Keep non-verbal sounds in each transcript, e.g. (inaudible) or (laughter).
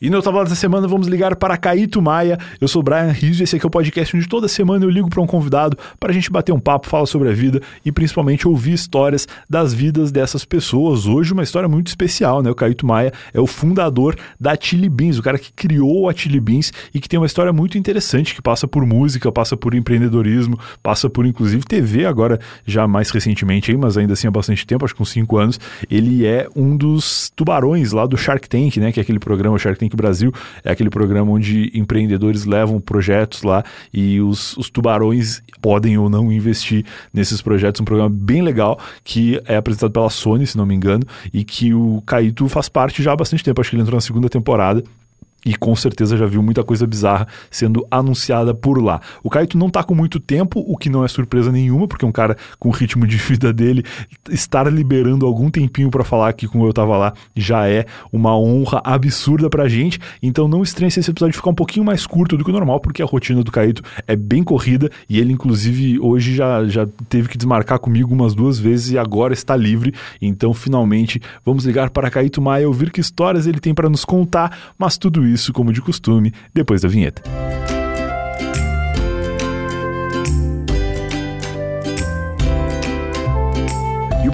E no Tava dessa semana vamos ligar para Caíto Maia. Eu sou o Brian Rizzo e esse aqui é o podcast onde toda semana eu ligo para um convidado para a gente bater um papo, falar sobre a vida e principalmente ouvir histórias das vidas dessas pessoas. Hoje uma história muito especial, né? O Caíto Maia é o fundador da Chili Beans, o cara que criou a Chili Beans e que tem uma história muito interessante que passa por música, passa por empreendedorismo, passa por inclusive TV agora já mais recentemente aí, mas ainda assim há bastante tempo, acho que uns 5 anos. Ele é um dos tubarões lá do Shark Tank, né? Que é aquele programa Shark Tank Brasil, é aquele programa onde empreendedores levam projetos lá e os, os tubarões podem ou não investir nesses projetos. Um programa bem legal que é apresentado pela Sony, se não me engano, e que o Caíto faz parte já há bastante tempo. Acho que ele entrou na segunda temporada e com certeza já viu muita coisa bizarra sendo anunciada por lá. O Kaito não tá com muito tempo, o que não é surpresa nenhuma, porque um cara com o ritmo de (laughs) vida dele estar liberando algum tempinho para falar aqui com eu tava lá já é uma honra absurda pra gente. Então não estranhe se esse episódio ficar um pouquinho mais curto do que o normal, porque a rotina do Kaito é bem corrida e ele inclusive hoje já, já teve que desmarcar comigo umas duas vezes e agora está livre. Então finalmente vamos ligar para Kaito Maia ouvir que histórias ele tem para nos contar, mas tudo isso isso, como de costume, depois da vinheta.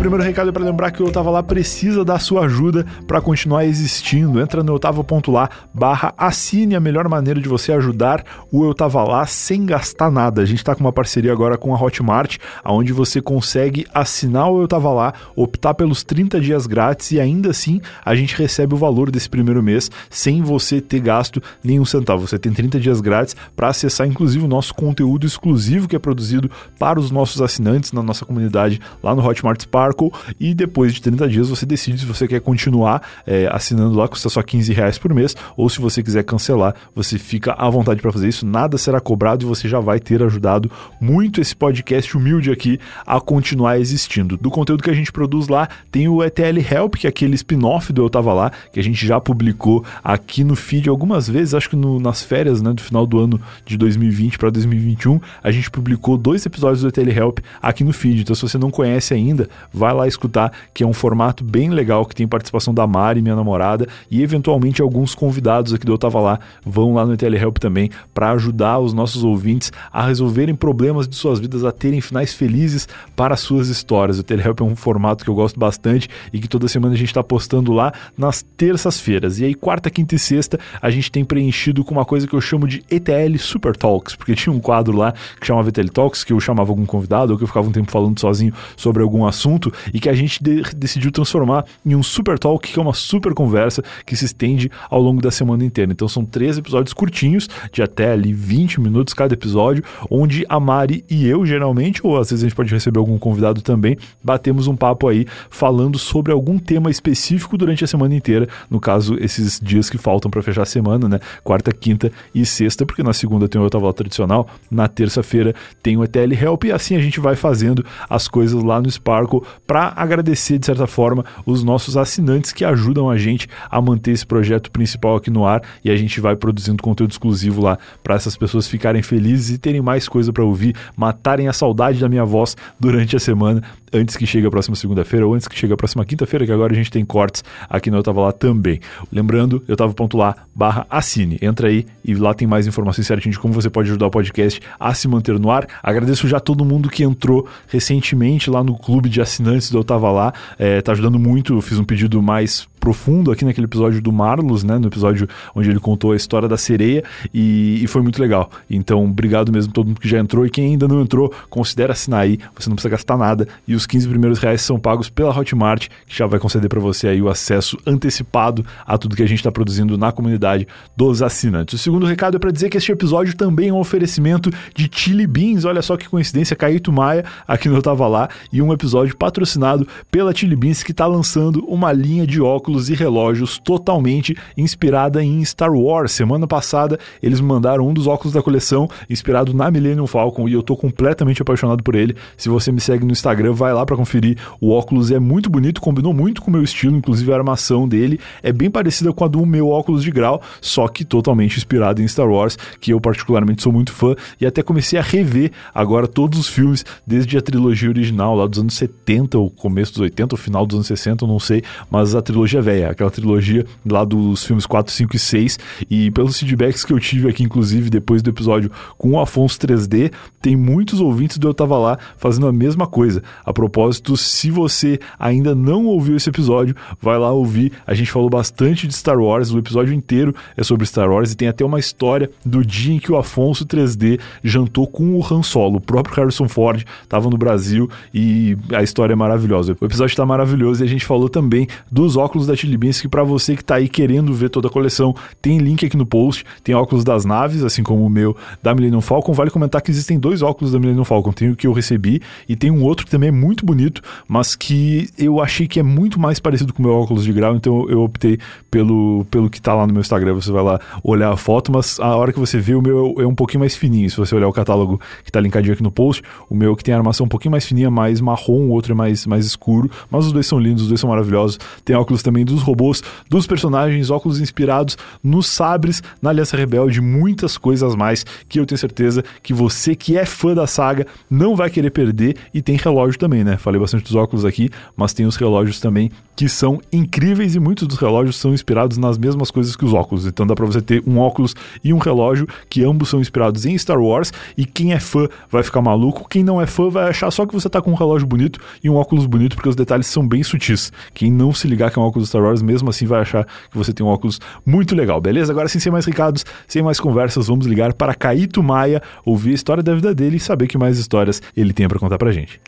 Primeiro recado é para lembrar que o Otava Lá precisa da sua ajuda para continuar existindo. Entra no otava.lá barra assine a melhor maneira de você ajudar o Eu Tava Lá sem gastar nada. A gente está com uma parceria agora com a Hotmart, onde você consegue assinar o Eu Tava Lá, optar pelos 30 dias grátis e ainda assim a gente recebe o valor desse primeiro mês sem você ter gasto nenhum centavo. Você tem 30 dias grátis para acessar inclusive o nosso conteúdo exclusivo que é produzido para os nossos assinantes na nossa comunidade lá no Hotmart Spa Sparkle e depois de 30 dias você decide se você quer continuar é, assinando lá, custa só 15 reais por mês, ou se você quiser cancelar, você fica à vontade para fazer isso, nada será cobrado e você já vai ter ajudado muito esse podcast humilde aqui a continuar existindo. Do conteúdo que a gente produz lá, tem o ETL Help, que é aquele spin-off do Eu Tava Lá, que a gente já publicou aqui no feed algumas vezes, acho que no, nas férias né, do final do ano de 2020 para 2021, a gente publicou dois episódios do ETL Help aqui no feed. Então, se você não conhece ainda, vai lá escutar, que é um formato bem legal, que tem participação da Mari, minha namorada, e eventualmente alguns convidados aqui do Eu Tava Lá vão lá no Telehelp também para ajudar os nossos ouvintes a resolverem problemas de suas vidas, a terem finais felizes para suas histórias. O Telehelp é um formato que eu gosto bastante e que toda semana a gente está postando lá nas terças-feiras. E aí, quarta, quinta e sexta, a gente tem preenchido com uma coisa que eu chamo de ETL Super Talks, porque tinha um quadro lá que chamava ETL Talks, que eu chamava algum convidado ou que eu ficava um tempo falando sozinho sobre algum assunto e que a gente de decidiu transformar em um super talk, que é uma super conversa que se estende ao longo da semana inteira. Então são três episódios curtinhos, de até ali 20 minutos cada episódio, onde a Mari e eu, geralmente, ou às vezes a gente pode receber algum convidado também, batemos um papo aí falando sobre algum tema específico durante a semana inteira. No caso, esses dias que faltam para fechar a semana, né? Quarta, quinta e sexta, porque na segunda tem o Otávio tradicional, na terça-feira tem o ETL Help e assim a gente vai fazendo as coisas lá no Sparkle para agradecer, de certa forma, os nossos assinantes que ajudam a gente a manter esse projeto principal aqui no ar e a gente vai produzindo conteúdo exclusivo lá para essas pessoas ficarem felizes e terem mais coisa para ouvir, matarem a saudade da minha voz durante a semana antes que chegue a próxima segunda-feira ou antes que chegue a próxima quinta-feira, que agora a gente tem cortes aqui no Eu Tava Lá também. Lembrando, eu tava ponto lá, barra assine. Entra aí e lá tem mais informações certinho de como você pode ajudar o podcast a se manter no ar. Agradeço já todo mundo que entrou recentemente lá no clube de assinantes do Eu Tava Lá. É, tá ajudando muito, eu fiz um pedido mais profundo aqui naquele episódio do Marlos, né? No episódio onde ele contou a história da sereia e, e, foi muito legal. Então, obrigado mesmo todo mundo que já entrou e quem ainda não entrou, considere assinar aí, você não precisa gastar nada e os 15 primeiros reais são pagos pela Hotmart, que já vai conceder para você aí o acesso antecipado a tudo que a gente está produzindo na comunidade dos assinantes. O segundo recado é para dizer que este episódio também é um oferecimento de Chili Beans, olha só que coincidência, Caíto Maia aqui no Eu Tava Lá e um episódio patrocinado pela Chili Beans que está lançando uma linha de óculos óculos e relógios totalmente inspirada em Star Wars. Semana passada eles mandaram um dos óculos da coleção inspirado na Millennium Falcon e eu tô completamente apaixonado por ele. Se você me segue no Instagram, vai lá para conferir. O óculos é muito bonito, combinou muito com o meu estilo, inclusive a armação dele é bem parecida com a do meu óculos de grau, só que totalmente inspirado em Star Wars, que eu particularmente sou muito fã e até comecei a rever agora todos os filmes desde a trilogia original lá dos anos 70, o começo dos 80, o final dos anos 60, eu não sei, mas a trilogia Trilogia Velha, aquela trilogia lá dos filmes 4, 5 e 6. E pelos feedbacks que eu tive aqui, inclusive, depois do episódio com o Afonso 3D, tem muitos ouvintes do Eu Tava Lá fazendo a mesma coisa. A propósito, se você ainda não ouviu esse episódio, vai lá ouvir. A gente falou bastante de Star Wars, o episódio inteiro é sobre Star Wars e tem até uma história do dia em que o Afonso 3D jantou com o Han Solo. O próprio Harrison Ford estava no Brasil e a história é maravilhosa. O episódio está maravilhoso e a gente falou também dos óculos da Chili Beans, que para você que está aí querendo ver toda a coleção, tem link aqui no post. Tem óculos das naves, assim como o meu da Millennium Falcon. Vale comentar que existem dois óculos da Millennium Falcon. Tem o que eu recebi e tem um outro que também é muito bonito, mas que eu achei que é muito mais parecido com o meu óculos de grau, então eu optei pelo, pelo que está lá no meu Instagram. Você vai lá olhar a foto, mas a hora que você vê, o meu é um pouquinho mais fininho. Se você olhar o catálogo que está linkadinho aqui no post, o meu que tem a armação um pouquinho mais fininha, mais marrom, o outro é mais, mais escuro, mas os dois são lindos, os dois são maravilhosos. Tem óculos também dos robôs, dos personagens, óculos inspirados nos sabres, na Aliança Rebelde, muitas coisas mais que eu tenho certeza que você que é fã da saga não vai querer perder e tem relógio também, né? Falei bastante dos óculos aqui, mas tem os relógios também que são incríveis e muitos dos relógios são inspirados nas mesmas coisas que os óculos. Então dá para você ter um óculos e um relógio que ambos são inspirados em Star Wars e quem é fã vai ficar maluco, quem não é fã vai achar só que você tá com um relógio bonito e um óculos bonito porque os detalhes são bem sutis. Quem não se ligar que é um óculos Star Wars, mesmo assim vai achar que você tem um óculos muito legal, beleza? Agora, sem mais recados, sem mais conversas, vamos ligar para Caíto Maia, ouvir a história da vida dele e saber que mais histórias ele tem para contar pra gente.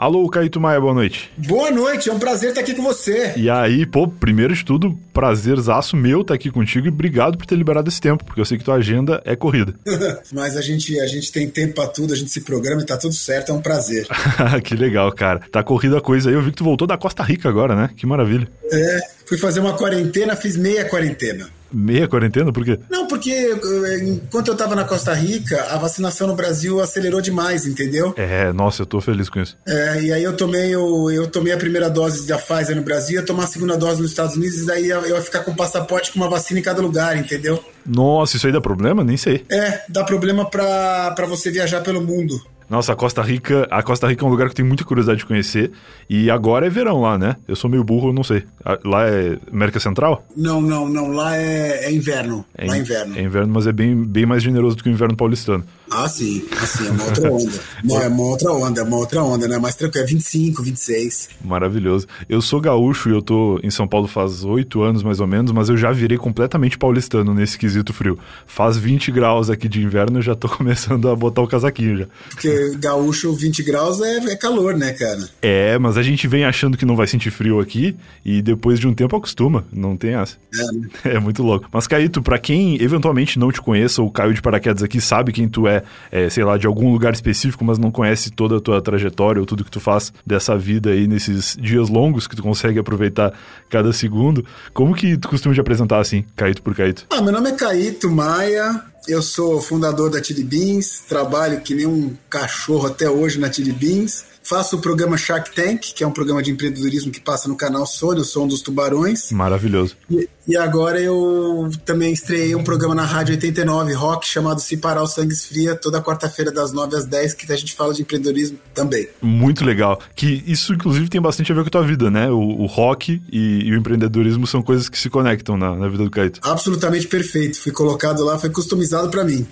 Alô, Caíto Maia, boa noite. Boa noite, é um prazer estar aqui com você. E aí, pô, primeiro de tudo, prazerzaço meu estar aqui contigo e obrigado por ter liberado esse tempo, porque eu sei que tua agenda é corrida. (laughs) Mas a gente, a gente tem tempo pra tudo, a gente se programa e tá tudo certo, é um prazer. (laughs) que legal, cara. Tá corrida a coisa aí, eu vi que tu voltou da Costa Rica agora, né? Que maravilha. É, fui fazer uma quarentena, fiz meia quarentena. Meia quarentena? Por quê? Não, porque enquanto eu tava na Costa Rica, a vacinação no Brasil acelerou demais, entendeu? É, nossa, eu tô feliz com isso. É, e aí eu tomei, eu, eu tomei a primeira dose da Pfizer no Brasil, ia tomar a segunda dose nos Estados Unidos, e daí eu ia ficar com passaporte com uma vacina em cada lugar, entendeu? Nossa, isso aí dá problema? Nem sei. É, dá problema pra, pra você viajar pelo mundo. Nossa, a Costa Rica, a Costa Rica é um lugar que eu tenho muita curiosidade de conhecer. E agora é verão lá, né? Eu sou meio burro, não sei. Lá é América Central? Não, não, não. Lá é, é inverno. É, lá é inverno. É inverno, mas é bem, bem mais generoso do que o inverno paulistano. Ah, sim. Assim, é uma outra (laughs) onda. Não, é uma outra onda, é uma outra onda, né? Mais tranquilo, é 25, 26. Maravilhoso. Eu sou gaúcho e eu tô em São Paulo faz oito anos, mais ou menos, mas eu já virei completamente paulistano nesse quesito frio. Faz 20 graus aqui de inverno, eu já tô (laughs) começando a botar o casaquinho já. Porque gaúcho, 20 graus é, é calor, né, cara? É, mas a gente vem achando que não vai sentir frio aqui e depois de um tempo acostuma. Não tem essa. É, né? (laughs) É muito louco. Mas, Caíto, pra quem eventualmente não te conheça ou caiu de paraquedas aqui, sabe quem tu é, é, sei lá, de algum lugar específico, mas não conhece toda a tua trajetória ou tudo que tu faz dessa vida aí nesses dias longos que tu consegue aproveitar cada segundo, como que tu costuma te apresentar assim, Caíto por Caíto? Ah, meu nome é Caíto Maia, eu sou fundador da Chili Beans, trabalho que nem um cachorro até hoje na Chili Beans. Faço o programa Shark Tank, que é um programa de empreendedorismo que passa no canal Sony, sou um dos tubarões. Maravilhoso. E, e, agora eu também estreiei um programa na Rádio 89 Rock chamado Se Parar o Sangue Esfria, toda quarta-feira das 9 às 10, que a gente fala de empreendedorismo também. Muito legal. Que isso, inclusive, tem bastante a ver com a tua vida, né? O, o rock e, e, o empreendedorismo são coisas que se conectam na, na vida do Caíto. Absolutamente perfeito. Fui colocado lá, foi customizado para mim.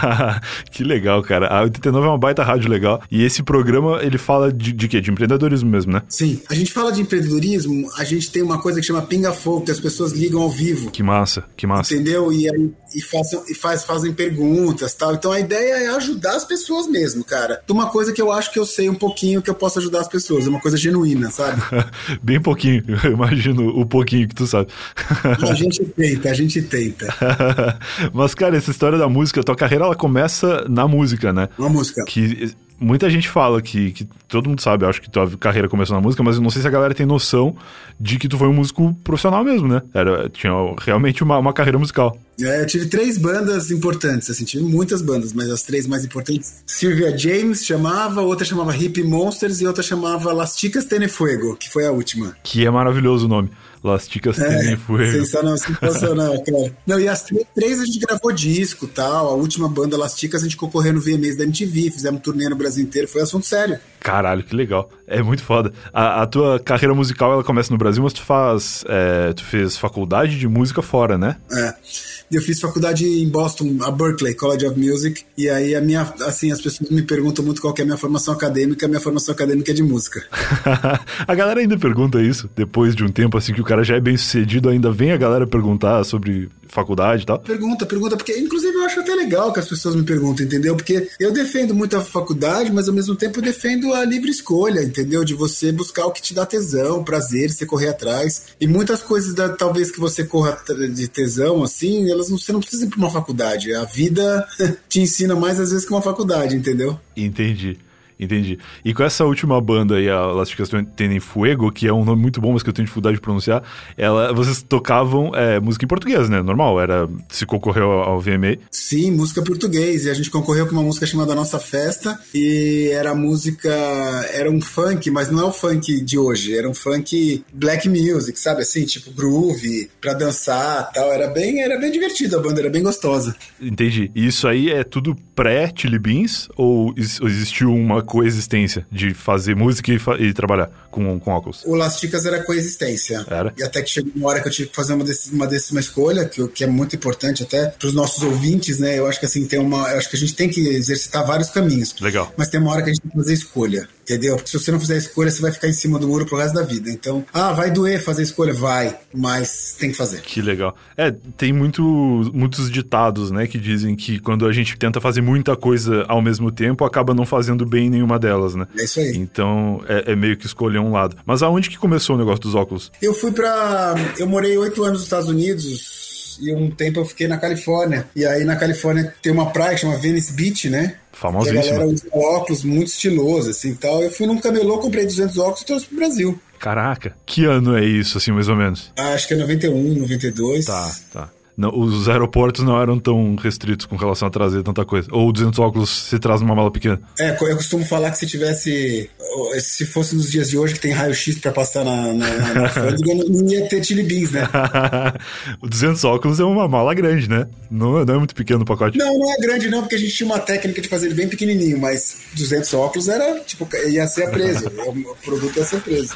(laughs) que legal, cara. A 89 é uma baita rádio legal. E esse programa, ele fala de, de quê? De empreendedorismo mesmo, né? Sim. A gente fala de empreendedorismo, a gente tem uma coisa que chama Pinga Fogo, que as pessoas ligam ao vivo. Que massa, que massa. Entendeu? E, aí, e, façam, e faz, fazem perguntas tal. Então a ideia é ajudar as pessoas mesmo, cara. De uma coisa que eu acho que eu sei um pouquinho que eu posso ajudar as pessoas. É uma coisa genuína, sabe? (laughs) Bem pouquinho. (laughs) Eu imagino o pouquinho que tu sabe. a gente tenta, a gente tenta. (laughs) Mas, cara, essa história da música, tua carreira ela começa na música, né? Na música. Que muita gente fala que, que todo mundo sabe, acho que tua carreira começou na música, mas eu não sei se a galera tem noção de que tu foi um músico profissional mesmo, né? Era, tinha realmente uma, uma carreira musical. É, eu tive três bandas importantes, assim, tive muitas bandas, mas as três mais importantes. Sylvia James chamava, outra chamava Hippie Monsters e outra chamava Las Chicas Tenefuego, que foi a última. Que é maravilhoso o nome. Las Chicas é, Tenefuego. Sensacional, sensacional, (laughs) cara. Não, e as três a gente gravou disco tal. A última banda Las Chicas a gente concorreu no VMAs da MTV, fizemos turnê no Brasil inteiro, foi assunto sério. Caralho, que legal. É muito foda. A, a tua carreira musical ela começa no Brasil, mas tu faz. É, tu fez faculdade de música fora, né? É. Eu fiz faculdade em Boston, a Berkeley College of Music, e aí a minha, assim, as pessoas me perguntam muito qual é a minha formação acadêmica, a minha formação acadêmica é de música. (laughs) a galera ainda pergunta isso, depois de um tempo assim que o cara já é bem sucedido, ainda vem a galera perguntar sobre faculdade e tal? Pergunta, pergunta, porque inclusive eu acho até legal que as pessoas me perguntem, entendeu? Porque eu defendo muito a faculdade, mas ao mesmo tempo eu defendo a livre escolha, entendeu? De você buscar o que te dá tesão, prazer, você correr atrás. E muitas coisas, da, talvez que você corra de tesão, assim, elas não, você não precisa ir pra uma faculdade. A vida (laughs) te ensina mais às vezes que uma faculdade, entendeu? Entendi. Entendi. E com essa última banda aí, a Las Chicas Tenem Fuego, que é um nome muito bom, mas que eu tenho dificuldade de pronunciar, ela, vocês tocavam é, música em português, né? Normal, era se concorreu ao VMA. Sim, música português. E a gente concorreu com uma música chamada Nossa Festa, e era música, era um funk, mas não é o funk de hoje, era um funk black music, sabe assim, tipo groove, pra dançar tal. Era bem, era bem divertido a banda, era bem gostosa. Entendi. E isso aí é tudo pré-Chili Beans ou existiu uma coexistência de fazer música e, fa e trabalhar com, com óculos? O Las Chicas era coexistência. Era? E até que chegou uma hora que eu tive que fazer uma, desse, uma décima escolha, que, que é muito importante até para os nossos ouvintes, né? Eu acho que assim, tem uma. Eu acho que a gente tem que exercitar vários caminhos. Legal. Mas tem uma hora que a gente tem que fazer escolha. Entendeu? Porque se você não fizer escolha, você vai ficar em cima do muro pro resto da vida. Então, ah, vai doer fazer escolha? Vai, mas tem que fazer. Que legal. É, tem muito, muitos ditados, né, que dizem que quando a gente tenta fazer muita coisa ao mesmo tempo, acaba não fazendo bem nenhuma delas, né? É isso aí. Então, é, é meio que escolher um lado. Mas aonde que começou o negócio dos óculos? Eu fui pra. Eu morei oito anos nos Estados Unidos e um tempo eu fiquei na Califórnia. E aí na Califórnia tem uma praia que chama Venice Beach, né? Famosíssima. E a galera usa óculos muito estilosos, assim, tal. Eu fui num camelô, comprei 200 óculos e trouxe pro Brasil. Caraca, que ano é isso, assim, mais ou menos? Ah, acho que é 91, 92. Tá, tá não, os aeroportos não eram tão restritos com relação a trazer tanta coisa. Ou 200 óculos se traz numa mala pequena. É, eu costumo falar que se tivesse. Se fosse nos dias de hoje que tem raio-x pra passar na, na, na alfândega, (laughs) não ia ter chili beans, né? (laughs) o 200 óculos é uma mala grande, né? Não, não é muito pequeno o pacote. Não, não é grande não, porque a gente tinha uma técnica de fazer ele bem pequenininho, mas 200 óculos era, tipo, ia ser preso. (laughs) o produto ia ser preso.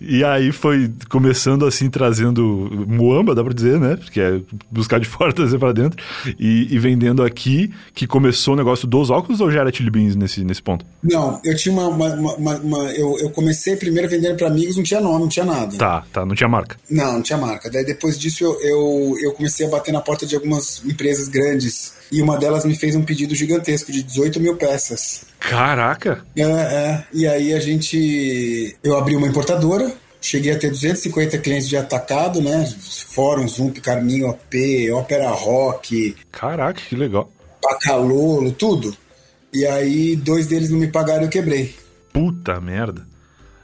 e aí foi começando assim, trazendo muamba, dá pra dizer, né? Que é buscar de (laughs) fora, trazer para dentro, e, e, vendendo aqui, que começou o negócio dos óculos ou já era Chili Beans nesse, nesse ponto? Não, eu tinha uma. uma, uma, uma eu, eu comecei primeiro vendendo para amigos, não tinha nome, não tinha nada. Tá, tá, não tinha marca. Não, não tinha marca. Daí depois disso eu, eu, eu comecei a bater na porta de algumas empresas grandes. E uma delas me fez um pedido gigantesco de 18 mil peças. Caraca! É, é. E aí a gente. Eu abri uma importadora, Cheguei a ter 250 clientes de atacado, né? Fórum, Zoom, Carminho, OP, Opera Rock. Caraca, que legal. Pacalolo, tudo. E aí, dois deles não me pagaram e eu quebrei. Puta merda.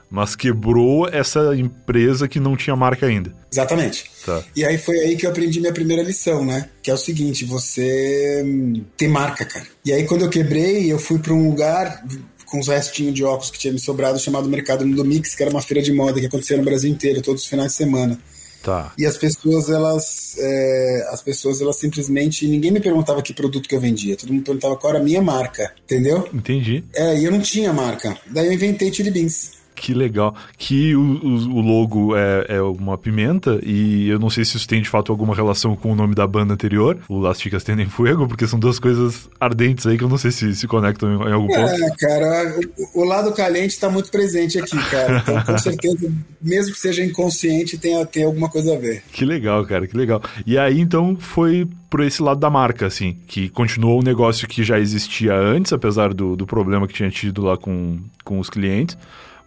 Mas quebrou essa empresa que não tinha marca ainda. Exatamente. Tá. E aí foi aí que eu aprendi minha primeira lição, né? Que é o seguinte, você hum, tem marca, cara. E aí quando eu quebrei, eu fui para um lugar, com os restinhos de óculos que tinha me sobrado, chamado Mercado Mundo Mix, que era uma feira de moda que acontecia no Brasil inteiro, todos os finais de semana. Tá. E as pessoas, elas. É, as pessoas, elas simplesmente. Ninguém me perguntava que produto que eu vendia. Todo mundo perguntava qual era a minha marca. Entendeu? Entendi. É, e eu não tinha marca. Daí eu inventei Chili Beans. Que legal. Que o, o, o logo é, é, uma pimenta e eu não sei se isso tem de fato alguma relação com o nome da banda anterior, o Las Chicas Tendem Fuego, porque são duas coisas ardentes aí que eu não sei se se conectam em, em algum é, ponto. É, cara, o, o lado caliente está muito presente aqui, cara. Então, com (laughs) certeza, mesmo que seja inconsciente, tem, tem alguma coisa a ver. Que legal, cara, que legal. E aí, então, foi por esse lado da marca, assim, que continuou um negócio que já existia antes, apesar do, do problema que tinha tido lá com, com os clientes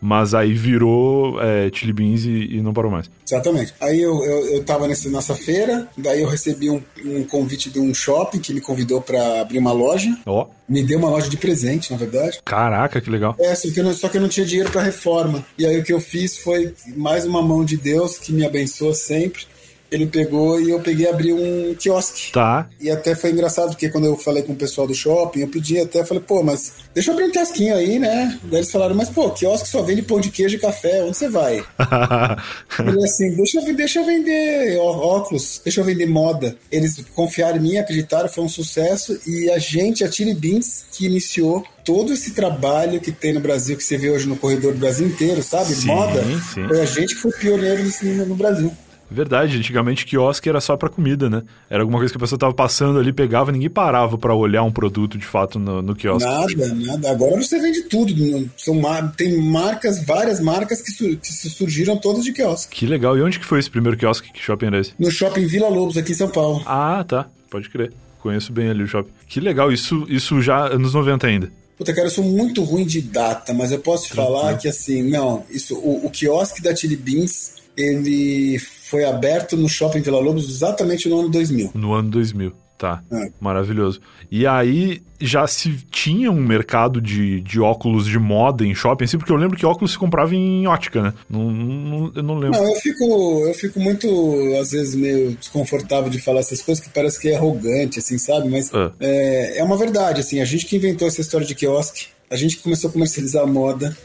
mas aí virou é, Chili Beans e, e, não parou mais. Exatamente. Aí eu, eu, eu tava nesse, nessa feira, daí eu recebi um, um convite de um shopping que me convidou para abrir uma loja. Ó. Oh. Me deu uma loja de presente, na verdade. Caraca, que legal. É, só que, eu não, só que eu não tinha dinheiro para reforma. E aí o que eu fiz foi mais uma mão de Deus que me abençoa sempre ele pegou e eu peguei e abri um quiosque. Tá. E até foi engraçado, porque quando eu falei com o pessoal do shopping, eu pedi até, falei, pô, mas deixa eu abrir um quiosquinho aí, né? Daí eles falaram, mas pô, quiosque só vende pão de queijo e café, onde você vai? (laughs) eu assim, deixa eu, deixa eu vender óculos, deixa eu vender moda. Eles confiaram em mim, acreditaram, foi um sucesso, e a gente, a Chili Beans, que iniciou todo esse trabalho que tem no Brasil, que você vê hoje no corredor do Brasil inteiro, sabe? Sim, moda, sim. foi a gente que foi pioneiro nisso no Brasil. Verdade, antigamente quiosque era só para comida, né? Era alguma coisa que a pessoa tava passando ali, pegava, ninguém parava para olhar um produto de fato no, no quiosque. Nada, nada. Agora você vende tudo. São, tem marcas, várias marcas que, sur, que surgiram todas de quiosque. Que legal. E onde que foi esse primeiro quiosque? Que shopping era esse? No shopping Vila Lobos, aqui em São Paulo. Ah, tá. Pode crer. Conheço bem ali o shopping. Que legal. Isso, isso já anos 90 ainda. Puta, cara, eu sou muito ruim de data, mas eu posso te falar que assim, não, isso, o, o quiosque da Chili Beans, ele foi aberto no Shopping Vila Lobos exatamente no ano 2000. No ano 2000. Tá, é. maravilhoso. E aí já se tinha um mercado de, de óculos de moda em shopping, assim, porque eu lembro que óculos se comprava em ótica, né? Não, não, eu não lembro. Não, eu fico, eu fico muito, às vezes, meio desconfortável de falar essas coisas, que parece que é arrogante, assim, sabe? Mas é, é, é uma verdade, assim, a gente que inventou essa história de quiosque, a gente que começou a comercializar a moda,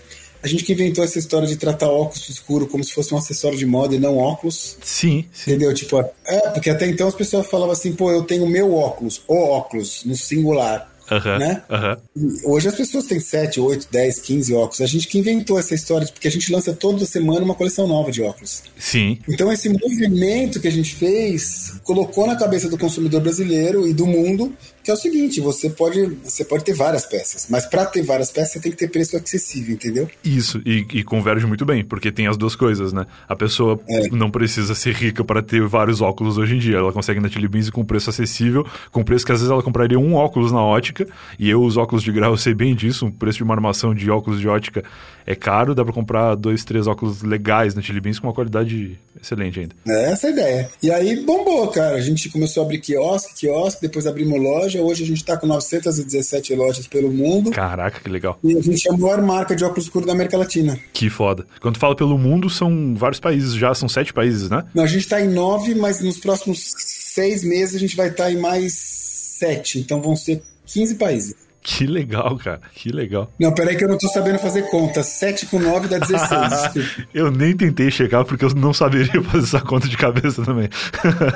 a gente que inventou essa história de tratar óculos escuro como se fosse um acessório de moda e não óculos. Sim, sim. Entendeu? Tipo, é, porque até então as pessoas falavam assim, pô, eu tenho meu óculos, o óculos, no singular. Uhum, né? Uhum. Hoje as pessoas têm 7, 8, 10, 15 óculos. A gente que inventou essa história, porque a gente lança toda semana uma coleção nova de óculos. Sim. Então esse movimento que a gente fez colocou na cabeça do consumidor brasileiro e do mundo que é o seguinte, você pode, você pode ter várias peças, mas para ter várias peças você tem que ter preço acessível, entendeu? Isso, e, e converge muito bem, porque tem as duas coisas, né? A pessoa é. não precisa ser rica para ter vários óculos hoje em dia, ela consegue na Chili Beans com preço acessível, com preço que às vezes ela compraria um óculos na ótica, e eu os óculos de grau eu (laughs) sei bem disso, o preço de uma armação de óculos de ótica é caro, dá para comprar dois, três óculos legais na Chili Beans com uma qualidade excelente ainda. É essa a ideia. E aí bombou, cara, a gente começou a abrir quiosque, quiosque, depois abrimos loja, loja. Hoje a gente está com 917 lojas pelo mundo. Caraca, que legal. E a gente é a maior marca de óculos escuros da América Latina. Que foda. Quando fala pelo mundo, são vários países já, são sete países, né? Não, a gente está em nove, mas nos próximos seis meses a gente vai estar tá em mais sete. Então vão ser 15 países. Que legal, cara. Que legal. Não, peraí que eu não tô sabendo fazer conta. 7 com 9 dá 16. (laughs) eu nem tentei checar porque eu não saberia (laughs) fazer essa conta de cabeça também.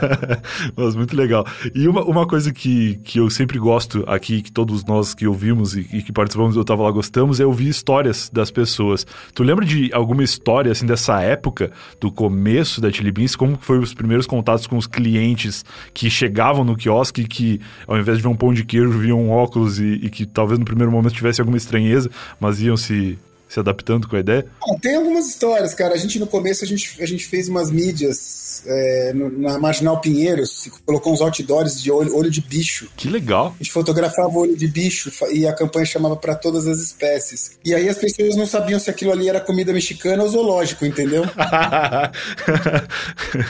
(laughs) Mas muito legal. E uma, uma coisa que, que eu sempre gosto aqui, que todos nós que ouvimos e, e que participamos do Eu Tava Lá gostamos, é ouvir histórias das pessoas. Tu lembra de alguma história, assim, dessa época, do começo da Chili Beans? Como foi os primeiros contatos com os clientes que chegavam no quiosque e que, ao invés de ver um pão de queijo, viam um óculos e, e que talvez no primeiro momento tivesse alguma estranheza, mas iam se, se adaptando com a ideia? tem algumas histórias, cara. A gente no começo a gente, a gente fez umas mídias é, no, na Marginal Pinheiros, colocou uns outdoors de olho, olho de bicho. Que legal. A gente fotografava o olho de bicho e a campanha chamava para todas as espécies. E aí as pessoas não sabiam se aquilo ali era comida mexicana ou zoológico, entendeu? (laughs)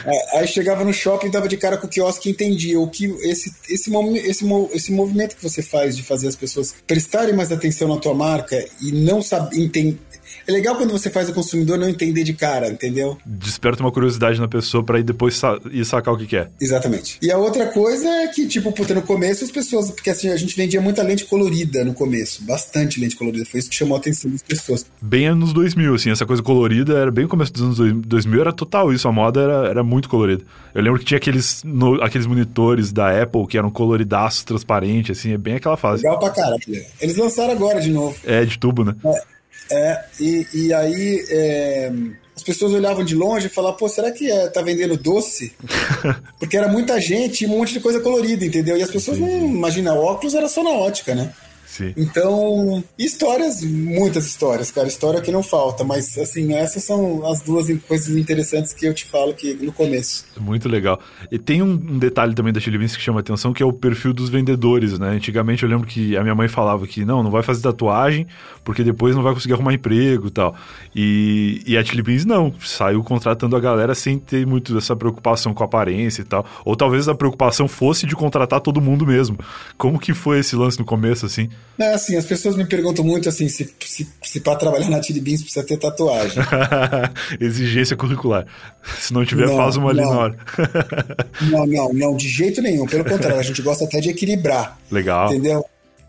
É, aí chegava no shopping, dava de cara com o quiosque e entendia o que esse, esse, esse, esse movimento que você faz de fazer as pessoas prestarem mais atenção na tua marca e não saber entender é legal quando você faz o consumidor não entender de cara, entendeu? Desperta uma curiosidade na pessoa para ir depois sa ir sacar o que quer. Exatamente. E a outra coisa é que, tipo, puta, no começo as pessoas. Porque assim, a gente vendia muita lente colorida no começo. Bastante lente colorida. Foi isso que chamou a atenção das pessoas. Bem anos 2000, assim, essa coisa colorida era bem começo dos anos 2000, era total isso. A moda era, era muito colorida. Eu lembro que tinha aqueles, no, aqueles monitores da Apple que eram coloridaços, transparentes, assim, é bem aquela fase. Legal pra caralho. Eles lançaram agora de novo. É, de tubo, né? É. É, e, e aí é, as pessoas olhavam de longe e falavam, pô, será que é, tá vendendo doce? (laughs) Porque era muita gente e um monte de coisa colorida, entendeu? E as pessoas não imaginam, óculos era só na ótica, né? Sim. Então, histórias, muitas histórias, cara, história que não falta, mas assim, essas são as duas coisas interessantes que eu te falo que no começo. Muito legal. E tem um, detalhe também da Chili Beans que chama atenção, que é o perfil dos vendedores, né? Antigamente eu lembro que a minha mãe falava que não, não vai fazer tatuagem, porque depois não vai conseguir arrumar emprego e tal. E, e a Chili Beans não, saiu contratando a galera sem ter muito essa preocupação com a aparência e tal. Ou talvez a preocupação fosse de contratar todo mundo mesmo. Como que foi esse lance no começo, assim? É assim, as pessoas me perguntam muito assim se, se, se para trabalhar na Chili Beans precisa ter tatuagem. (laughs) Exigência curricular. Se não tiver, não, faz uma ali na hora. (laughs) não, não, não, de jeito nenhum. Pelo contrário, a gente gosta até de equilibrar. Legal. Entendeu?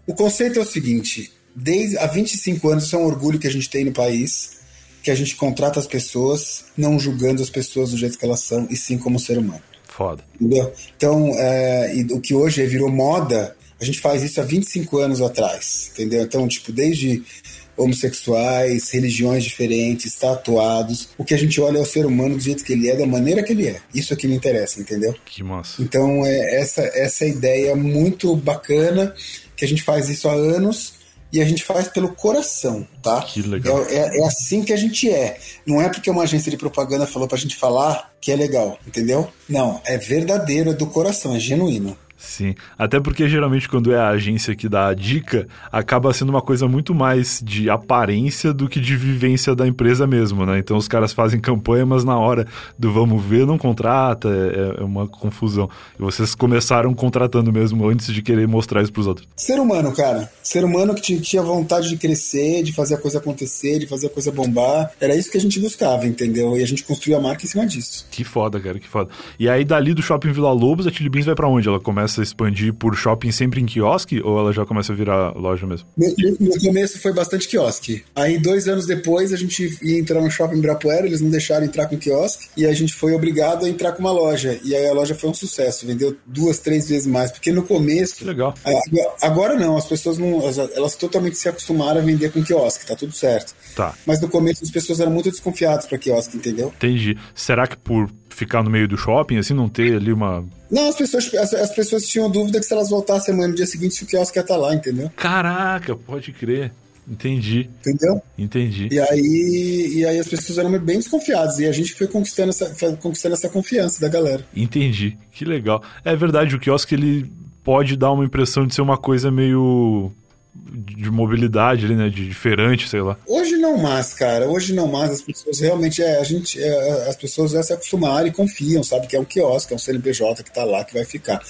O conceito é o seguinte: desde há 25 anos, isso é um orgulho que a gente tem no país, que a gente contrata as pessoas, não julgando as pessoas do jeito que elas são, e sim como ser humano. Foda. Entendeu? Então, é, o que hoje virou moda a gente faz isso há 25 anos atrás, entendeu? Então, tipo, desde homossexuais, religiões diferentes, tatuados. O que a gente olha é o ser humano do jeito que ele é, da maneira que ele é. Isso é que me interessa, entendeu? Que massa. Então, é essa, essa ideia muito bacana, que a gente faz isso há anos e a gente faz pelo coração, tá? Que legal. É, é, é, assim que a gente é. Não é porque uma agência de propaganda falou pra gente falar que é legal, entendeu? Não, é verdadeiro, é do coração, é genuíno. Sim, até porque geralmente quando é a agência que dá a dica, acaba sendo uma coisa muito mais de aparência do que de vivência da empresa mesmo, né? Então os caras fazem campanha, mas na hora do vamos ver não contrata, é, é uma confusão. E vocês começaram contratando mesmo antes de querer mostrar isso pros outros. Ser humano, cara. Ser humano que tinha vontade de crescer, de fazer a coisa acontecer, de fazer a coisa bombar. Era isso que a gente buscava, entendeu? E a gente construiu a marca em cima disso. Que foda, cara, que foda. E aí dali do Shopping Vila Lobos, a Chili Beans vai para onde? Ela começa começa a expandir por shopping sempre em quiosque ou ela já começa a virar loja mesmo? No, no começo foi bastante quiosque. Aí, dois anos depois, a gente ia entrar no shopping Ibirapuera, eles não deixaram entrar com quiosque e a gente foi obrigado a entrar com uma loja. E aí a loja foi um sucesso, vendeu duas, três vezes mais. Porque no começo. Que legal. Agora não, as pessoas não. Elas totalmente se acostumaram a vender com quiosque, tá tudo certo. Tá. Mas no começo as pessoas eram muito desconfiadas para quiosque, entendeu? Entendi. Será que por ficar no meio do shopping, assim, não ter ali uma. Não, as pessoas, as, as pessoas tinham dúvida que se elas voltassem amanhã no dia seguinte, se o quiosque ia estar lá, entendeu? Caraca, pode crer. Entendi. Entendeu? Entendi. E aí, e aí as pessoas eram bem desconfiadas. E a gente foi conquistando essa, foi conquistando essa confiança da galera. Entendi. Que legal. É verdade, o quiosque ele pode dar uma impressão de ser uma coisa meio de mobilidade ali, né? De diferente, sei lá. Hoje não mais, cara. Hoje não mais. As pessoas realmente é, a gente, é, as pessoas já se acostumaram e confiam, sabe? Que é um quiosque, é um CNPJ que tá lá, que vai ficar.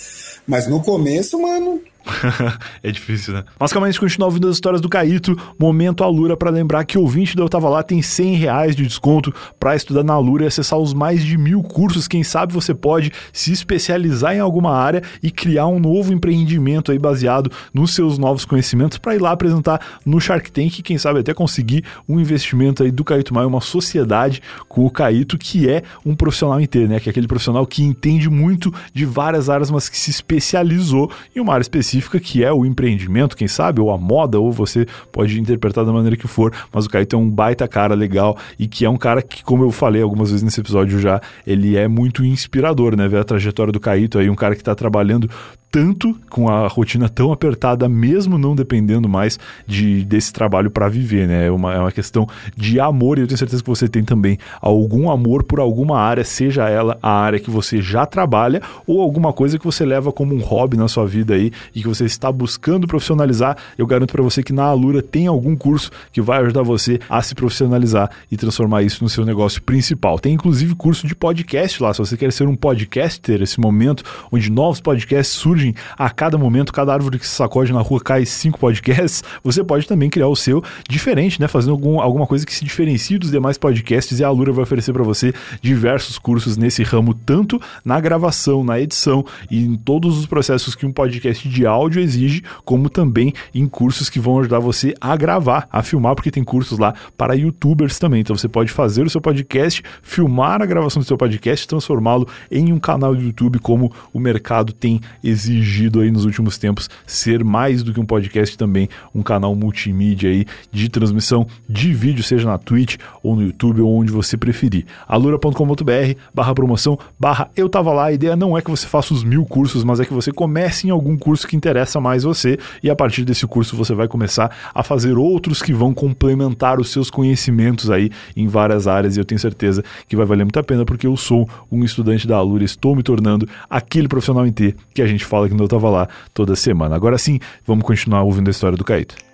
Mas no começo, mano, (laughs) é difícil, né? Mas calma aí, a gente continua ouvindo as histórias do Caíto. Momento Alura para lembrar que o ouvinte do Eu Tava Lá tem 100 reais de desconto para estudar na Alura e acessar os mais de mil cursos. Quem sabe você pode se especializar em alguma área e criar um novo empreendimento aí baseado nos seus novos conhecimentos para ir lá apresentar no Shark Tank e quem sabe até conseguir um investimento aí do Caíto Maia, uma sociedade com o Caíto que é um profissional inteiro, né? Que é aquele profissional que entende muito de várias áreas, mas que se especializou em uma área específica específica que é o empreendimento, quem sabe, ou a moda, ou você pode interpretar da maneira que for, mas o Caíto é um baita cara legal e que é um cara que, como eu falei algumas vezes nesse episódio já, ele é muito inspirador, né? Ver a trajetória do Caíto aí, um cara que está trabalhando tanto com a rotina tão apertada, mesmo não dependendo mais de, desse trabalho para viver, né? É uma, é uma questão de amor e eu tenho certeza que você tem também algum amor por alguma área, seja ela a área que você já trabalha ou alguma coisa que você leva como um hobby na sua vida aí e que você está buscando profissionalizar. Eu garanto para você que na Alura tem algum curso que vai ajudar você a se profissionalizar e transformar isso no seu negócio principal. Tem inclusive curso de podcast lá, se você quer ser um podcaster, esse momento onde novos podcasts surgem surgem a cada momento, cada árvore que se sacode na rua cai cinco podcasts, você pode também criar o seu diferente, né? Fazendo algum, alguma coisa que se diferencie dos demais podcasts e a Alura vai oferecer para você diversos cursos nesse ramo, tanto na gravação, na edição e em todos os processos que um podcast de áudio exige, como também em cursos que vão ajudar você a gravar, a filmar, porque tem cursos lá para youtubers também. Então você pode fazer o seu podcast, filmar a gravação do seu podcast, transformá-lo em um canal do YouTube como o mercado tem exigido exigido aí nos últimos tempos ser mais do que um podcast também, um canal multimídia aí de transmissão de vídeo, seja na Twitch ou no YouTube ou onde você preferir. alura.com.br barra promoção barra eu tava lá. A ideia não é que você faça os mil cursos, mas é que você comece em algum curso que interessa mais você e a partir desse curso você vai começar a fazer outros que vão complementar os seus conhecimentos aí em várias áreas e eu tenho certeza que vai valer muito a pena porque eu sou um estudante da Alura, estou me tornando aquele profissional em T que a gente fala fala que eu tava lá toda semana. Agora sim, vamos continuar ouvindo a história do Caíto.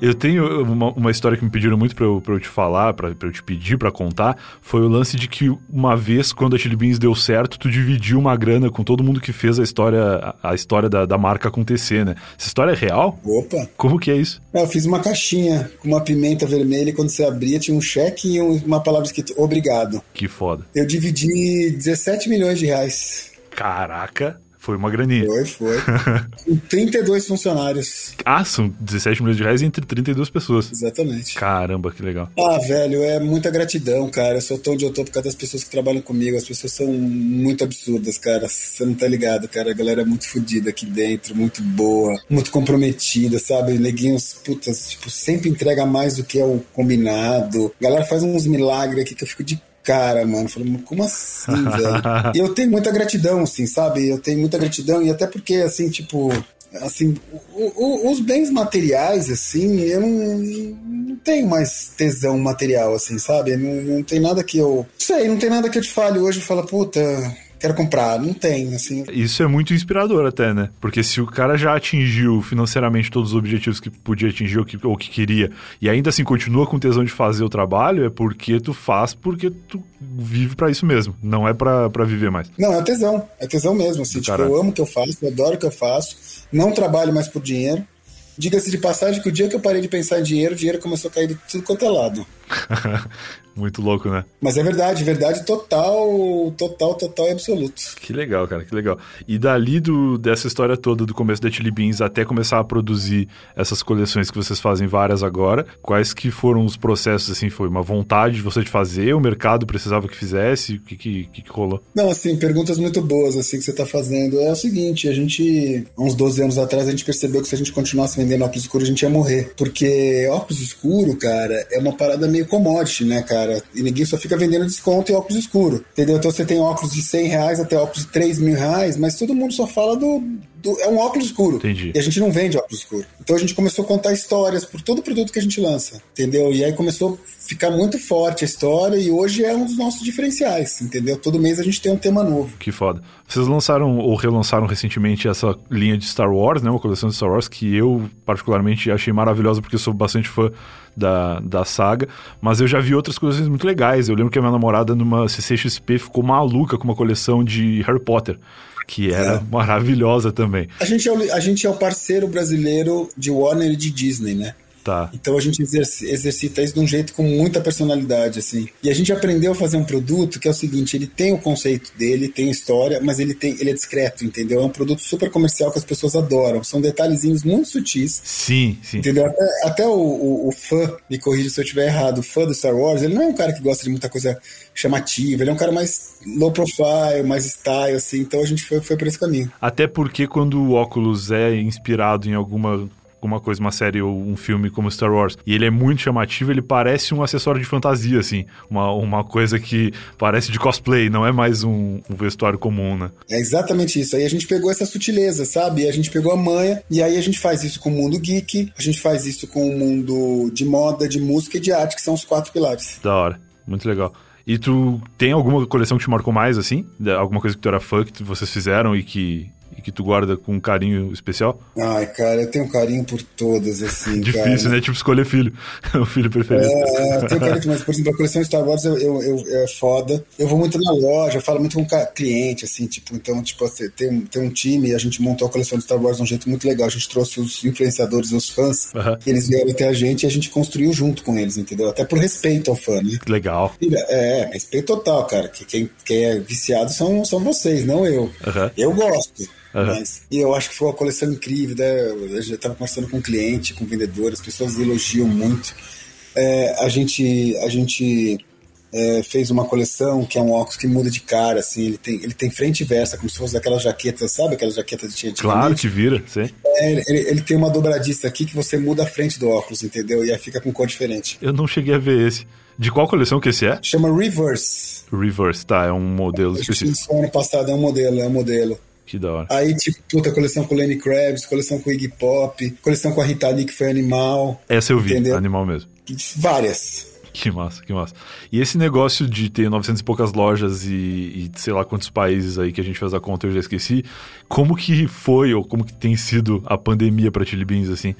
Eu tenho uma, uma história que me pediram muito pra eu, pra eu te falar, pra, pra eu te pedir pra contar. Foi o lance de que uma vez, quando a Chili Beans deu certo, tu dividiu uma grana com todo mundo que fez a história, a, história da, da marca acontecer, né? Essa história é real? Opa! Como que é isso? Eu fiz uma caixinha com uma pimenta vermelha e quando você abria tinha um cheque e uma palavra escrita obrigado. Que foda. Eu dividi 17 milhões de reais. Caraca, foi uma graninha. Foi, foi. com 32 funcionários. Ah, são 17 milhões de reais entre 32 pessoas. Exatamente. Caramba, que legal. Ah, velho, é muita gratidão, cara. Eu sou tão onde eu tô por causa das pessoas que trabalham comigo. As pessoas são muito absurdas, cara. Você não tá ligado, cara. A galera é muito fodida aqui dentro, muito boa, muito comprometida, sabe? Neguinhos, putas, tipo, sempre entrega mais do que é o combinado. A galera faz uns milagres aqui que eu fico de cara, mano. Falei, como assim, (laughs) velho? E eu tenho muita gratidão, assim, sabe? Eu tenho muita gratidão, e até porque, assim, tipo, assim, o, o, os bens materiais, assim, eu não, não, tenho mais tesão material, assim, sabe? Não, não tem nada que eu. Sei, não tem nada que eu te fale hoje e fala, puta quero comprar. Não tem, assim. Isso é muito inspirador até, né? Porque se o cara já atingiu financeiramente todos os objetivos que podia atingir ou que, ou que queria, e ainda assim continua com tesão de fazer o trabalho, é porque tu faz porque tu vive para isso mesmo. Não é para viver mais. Não, é tesão. É tesão mesmo. Assim, tipo, eu amo o que eu faço, eu adoro o que eu faço. Não trabalho mais por dinheiro. Diga-se de passagem que o dia que eu parei de pensar em dinheiro, o dinheiro começou a cair de tudo quanto é lado. (laughs) Muito louco, né? Mas é verdade, verdade total, total, total e absoluto. Que legal, cara, que legal. E dali do, dessa história toda, do começo da Chili Beans até começar a produzir essas coleções que vocês fazem várias agora, quais que foram os processos, assim, foi uma vontade de você de fazer, o mercado precisava que fizesse, o que que, que, que rolou? Não, assim, perguntas muito boas, assim, que você tá fazendo. É o seguinte, a gente, uns 12 anos atrás, a gente percebeu que se a gente continuasse vendendo óculos escuros, a gente ia morrer. Porque óculos escuro, cara, é uma parada meio commodity, né, cara. E ninguém só fica vendendo desconto e óculos escuro. Entendeu? Então você tem óculos de 100 reais até óculos de 3 mil reais, mas todo mundo só fala do, do, é um óculos escuro. Entendi. E a gente não vende óculos escuro. Então a gente começou a contar histórias por todo produto que a gente lança, entendeu? E aí começou a ficar muito forte a história e hoje é um dos nossos diferenciais, entendeu? Todo mês a gente tem um tema novo. Que foda. Vocês lançaram ou relançaram recentemente essa linha de Star Wars, né? Uma coleção de Star Wars que eu particularmente achei maravilhosa porque eu sou bastante fã da, da saga, mas eu já vi outras coleções muito legais. Eu lembro que a minha namorada numa CCXP ficou maluca com uma coleção de Harry Potter que era é. maravilhosa também. A gente, é o, a gente é o parceiro brasileiro de Warner e de Disney, né? Tá. Então a gente exercita isso de um jeito com muita personalidade, assim. E a gente aprendeu a fazer um produto que é o seguinte: ele tem o conceito dele, tem história, mas ele tem, ele é discreto, entendeu? É um produto super comercial que as pessoas adoram. São detalhezinhos muito sutis. Sim, sim. Entendeu? Até, até o, o, o, fã, me corrija se eu estiver errado, o fã do Star Wars, ele não é um cara que gosta de muita coisa chamativa, ele é um cara mais low profile, mais style, assim. Então a gente foi, foi por esse caminho. Até porque quando o óculos é inspirado em alguma alguma coisa, uma série ou um filme como Star Wars, e ele é muito chamativo, ele parece um acessório de fantasia, assim. Uma, uma coisa que parece de cosplay, não é mais um, um vestuário comum, né? É exatamente isso. Aí a gente pegou essa sutileza, sabe? A gente pegou a manha, e aí a gente faz isso com o mundo geek, a gente faz isso com o mundo de moda, de música e de arte, que são os quatro pilares. Da hora. Muito legal. E tu tem alguma coleção que te marcou mais, assim? Alguma coisa que tu era fã que vocês fizeram e que e que tu guarda com um carinho especial? Ai, cara, eu tenho um carinho por todas, (laughs) assim, Difícil, cara. né? Tipo, escolher filho. (laughs) o filho preferido. É, eu tenho carinho, mas, por exemplo, a coleção Star Wars eu, eu, eu, é foda. Eu vou muito na loja, eu falo muito com cliente, assim, tipo, então, tipo, assim, tem, tem um time e a gente montou a coleção de Star Wars de um jeito muito legal. A gente trouxe os influenciadores, os fãs, uhum. eles vieram até a gente e a gente construiu junto com eles, entendeu? Até por respeito ao fã, né? Legal. É, respeito total, cara. Que quem, quem é viciado são, são vocês, não eu. Uhum. Eu gosto. Uhum. Mas, e eu acho que foi uma coleção incrível, né? Eu já estava conversando com cliente, com vendedor, as pessoas elogiam muito. É, a gente, a gente é, fez uma coleção que é um óculos que muda de cara, assim, ele tem, ele tem frente e versa, como se fosse daquela jaqueta, sabe? Aquela jaqueta de tinha Claro, que vira, sim. É, ele, ele, tem uma dobradiça aqui que você muda a frente do óculos, entendeu? E aí fica com cor diferente. Eu não cheguei a ver esse. De qual coleção que esse é? Chama Reverse. Reverse, tá, é um modelo específico. Isso ano passado, é um modelo, é um modelo. Que da hora. Aí, tipo, puta, coleção com Lenny Kravitz, coleção com Iggy Pop, coleção com a Rita Lee, que foi Animal. Essa eu vi, entendeu? Animal mesmo. Várias. Que massa, que massa. E esse negócio de ter 900 e poucas lojas e, e, sei lá quantos países aí que a gente fez a conta, eu já esqueci. Como que foi ou como que tem sido a pandemia para Chili Beans, assim?